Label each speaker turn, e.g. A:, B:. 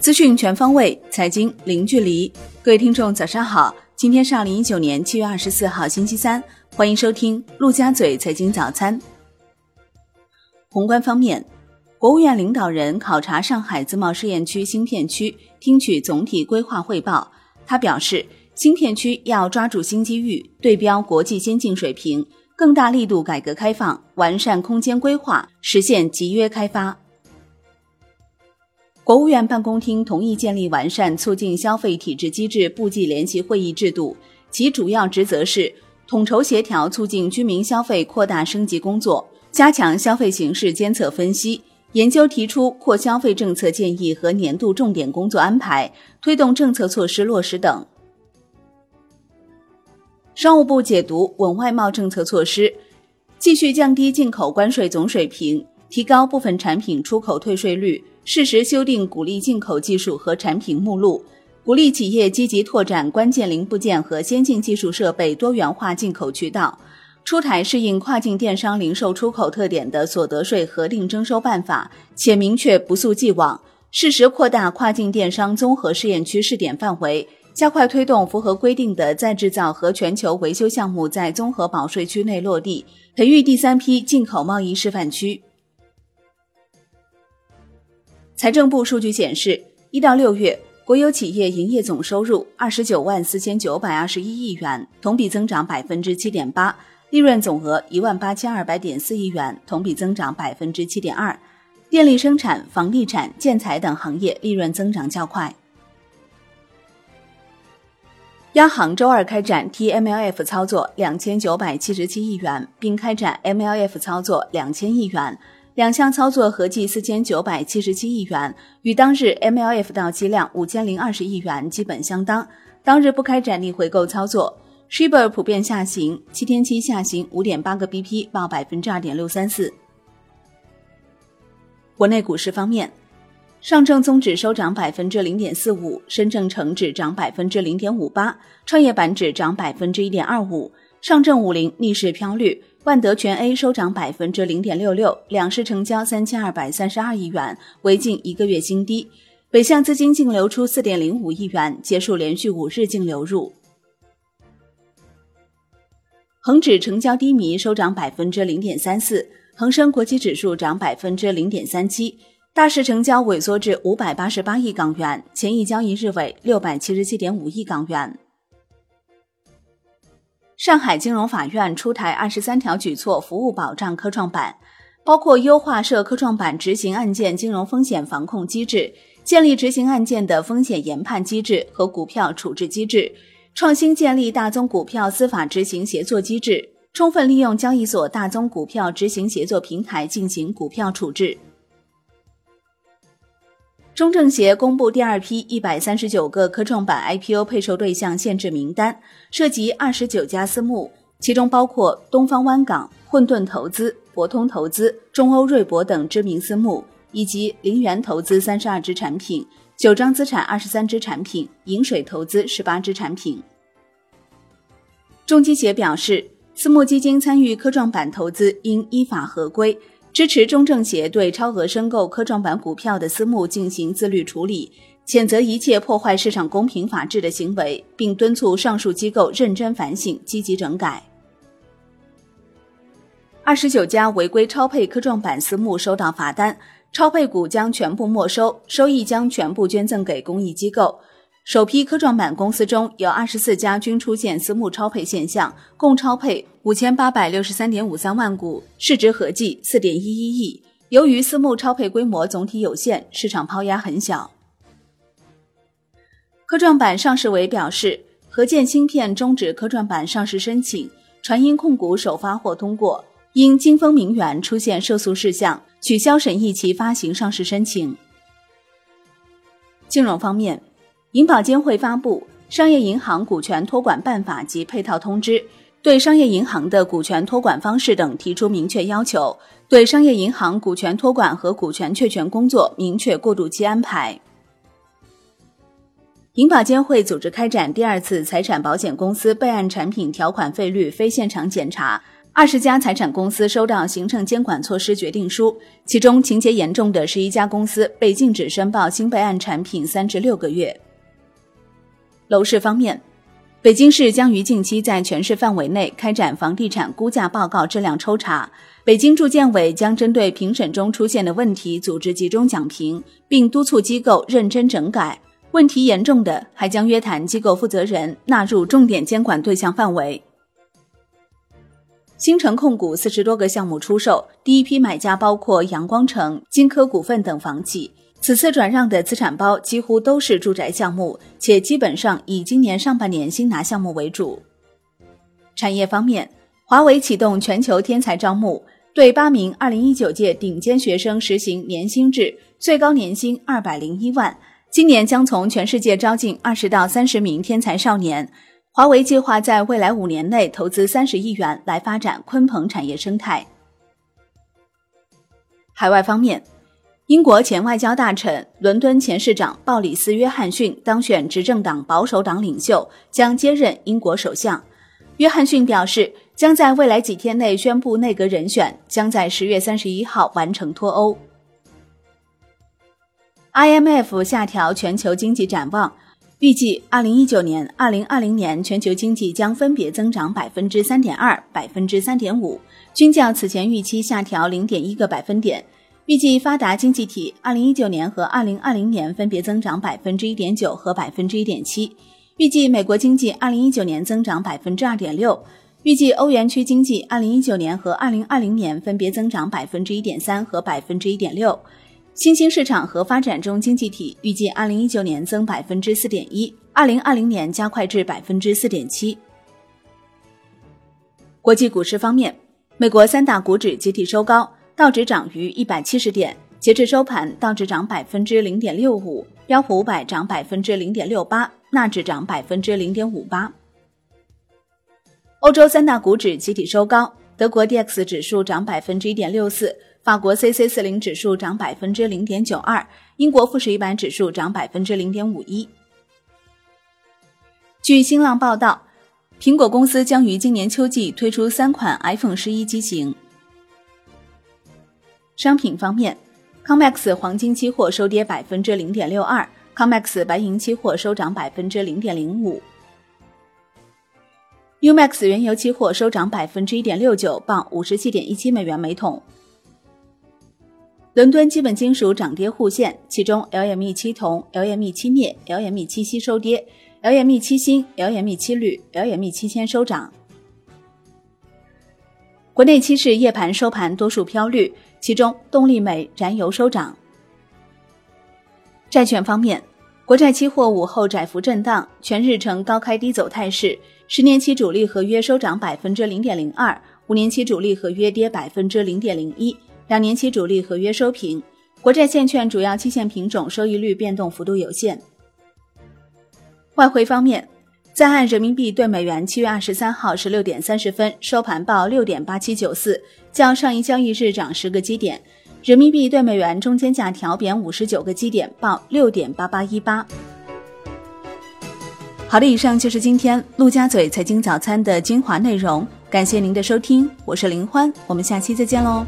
A: 资讯全方位，财经零距离。各位听众，早上好！今天是二零一九年七月二十四号，星期三。欢迎收听陆家嘴财经早餐。宏观方面，国务院领导人考察上海自贸试验区芯片区，听取总体规划汇报。他表示，芯片区要抓住新机遇，对标国际先进水平，更大力度改革开放，完善空间规划，实现集约开发。国务院办公厅同意建立完善促进消费体制机制部际联席会议制度，其主要职责是统筹协调促进居民消费扩大升级工作，加强消费形势监测分析，研究提出扩消费政策建议和年度重点工作安排，推动政策措施落实等。商务部解读稳外贸政策措施，继续降低进口关税总水平，提高部分产品出口退税率。适时修订鼓励进口技术和产品目录，鼓励企业积极拓展关键零部件和先进技术设备多元化进口渠道。出台适应跨境电商零售出口特点的所得税核定征收办法，且明确不溯既往，适时扩大跨境电商综合试验区试点范围，加快推动符合规定的再制造和全球维修项目在综合保税区内落地，培育第三批进口贸易示范区。财政部数据显示，一到六月，国有企业营业总收入二十九万四千九百二十一亿元，同比增长百分之七点八；利润总额一万八千二百点四亿元，同比增长百分之七点二。电力生产、房地产、建材等行业利润增长较快。央行周二开展 TMLF 操作两千九百七十七亿元，并开展 MLF 操作两千亿元。两项操作合计四千九百七十七亿元，与当日 MLF 到期量五千零二十亿元基本相当。当日不开展逆回购操作，Shibor 普遍下行，七天期下行五点八个 BP，报百分之二点六三四。国内股市方面，上证综指收涨百分之零点四五，深证成指涨百分之零点五八，创业板指涨百分之一点二五，上证五零逆势飘绿。万德全 A 收涨百分之零点六六，两市成交三千二百三十二亿元，为近一个月新低。北向资金净流出四点零五亿元，结束连续五日净流入。恒指成交低迷，收涨百分之零点三四，恒生国际指数涨百分之零点三七，大市成交萎缩至五百八十八亿港元，前一交易日为六百七十七点五亿港元。上海金融法院出台二十三条举措服务保障科创板，包括优化涉科创板执行案件金融风险防控机制，建立执行案件的风险研判机制和股票处置机制，创新建立大宗股票司法执行协作机制，充分利用交易所大宗股票执行协作平台进行股票处置。中证协公布第二批一百三十九个科创板 IPO 配售对象限制名单，涉及二十九家私募，其中包括东方湾港、混沌投资、博通投资、中欧瑞博等知名私募，以及陵园投资三十二只产品、九章资产二十三只产品、饮水投资十八只产品。中基协表示，私募基金参与科创板投资应依法合规。支持中证协对超额申购科创板股票的私募进行自律处理，谴责一切破坏市场公平法治的行为，并敦促上述机构认真反省、积极整改。二十九家违规超配科创板私募收到罚单，超配股将全部没收，收益将全部捐赠给公益机构。首批科创板公司中有二十四家均出现私募超配现象，共超配五千八百六十三点五三万股，市值合计四点一一亿。由于私募超配规模总体有限，市场抛压很小。科创板上市委表示，合建芯片终止科创板上市申请，传音控股首发或通过，因金风明源出现涉诉事项，取消审议其发行上市申请。金融方面。银保监会发布《商业银行股权托管办法》及配套通知，对商业银行的股权托管方式等提出明确要求，对商业银行股权托管和股权确权工作明确过渡期安排。银保监会组织开展第二次财产保险公司备案产品条款费率非现场检查，二十家财产公司收到行政监管措施决定书，其中情节严重的十一家公司被禁止申报新备案产品三至六个月。楼市方面，北京市将于近期在全市范围内开展房地产估价报告质量抽查。北京住建委将针对评审中出现的问题组织集中讲评，并督促机构认真整改。问题严重的，还将约谈机构负责人，纳入重点监管对象范围。新城控股四十多个项目出售，第一批买家包括阳光城、金科股份等房企。此次转让的资产包几乎都是住宅项目，且基本上以今年上半年新拿项目为主。产业方面，华为启动全球天才招募，对八名二零一九届顶尖学生实行年薪制，最高年薪二百零一万。今年将从全世界招进二十到三十名天才少年。华为计划在未来五年内投资三十亿元来发展鲲鹏产业生态。海外方面，英国前外交大臣、伦敦前市长鲍里斯·约翰逊当选执政党保守党领袖，将接任英国首相。约翰逊表示，将在未来几天内宣布内阁人选，将在十月三十一号完成脱欧。IMF 下调全球经济展望。预计二零一九年、二零二零年全球经济将分别增长百分之三点二、百分之三点五，均较此前预期下调零点一个百分点。预计发达经济体二零一九年和二零二零年分别增长百分之一点九和百分之一点七。预计美国经济二零一九年增长百分之二点六。预计欧元区经济二零一九年和二零二零年分别增长百分之一点三和百分之一点六。新兴市场和发展中经济体预计，二零一九年增百分之四点一，二零二零年加快至百分之四点七。国际股市方面，美国三大股指集体收高，道指涨逾一百七十点，截至收盘，道指涨百分之零点六五，标普五百涨百分之零点六八，纳指涨百分之零点五八。欧洲三大股指集体收高，德国 D X 指数涨百分之一点六四。法国 C C 四零指数涨百分之零点九二，英国富时一百指数涨百分之零点五一。据新浪报道，苹果公司将于今年秋季推出三款 iPhone 十一机型。商品方面，COMEX 黄金期货收跌百分之零点六二，COMEX 白银期货收涨百分之零点零五，UMAX 原油期货收涨百分之一点六九，报五十七点一七美元每桶。伦敦基本金属涨跌互现，其中 LME 七铜、LME 七镍、LME 七锡收跌，LME 七锌、LME 七铝、LME 七铅收涨。国内期市夜盘收盘多数飘绿，其中动力煤、燃油收涨。债券方面，国债期货午后窄幅震荡，全日呈高开低走态势，十年期主力合约收涨百分之零点零二，五年期主力合约跌百分之零点零一。两年期主力合约收平，国债现券主要期限品种收益率变动幅度有限。外汇方面，在岸人民币对美元七月二十三号十六点三十分收盘报六点八七九四，较上一交易日涨十个基点，人民币对美元中间价调贬五十九个基点，报六点八八一八。好的，以上就是今天陆家嘴财经早餐的精华内容，感谢您的收听，我是林欢，我们下期再见喽。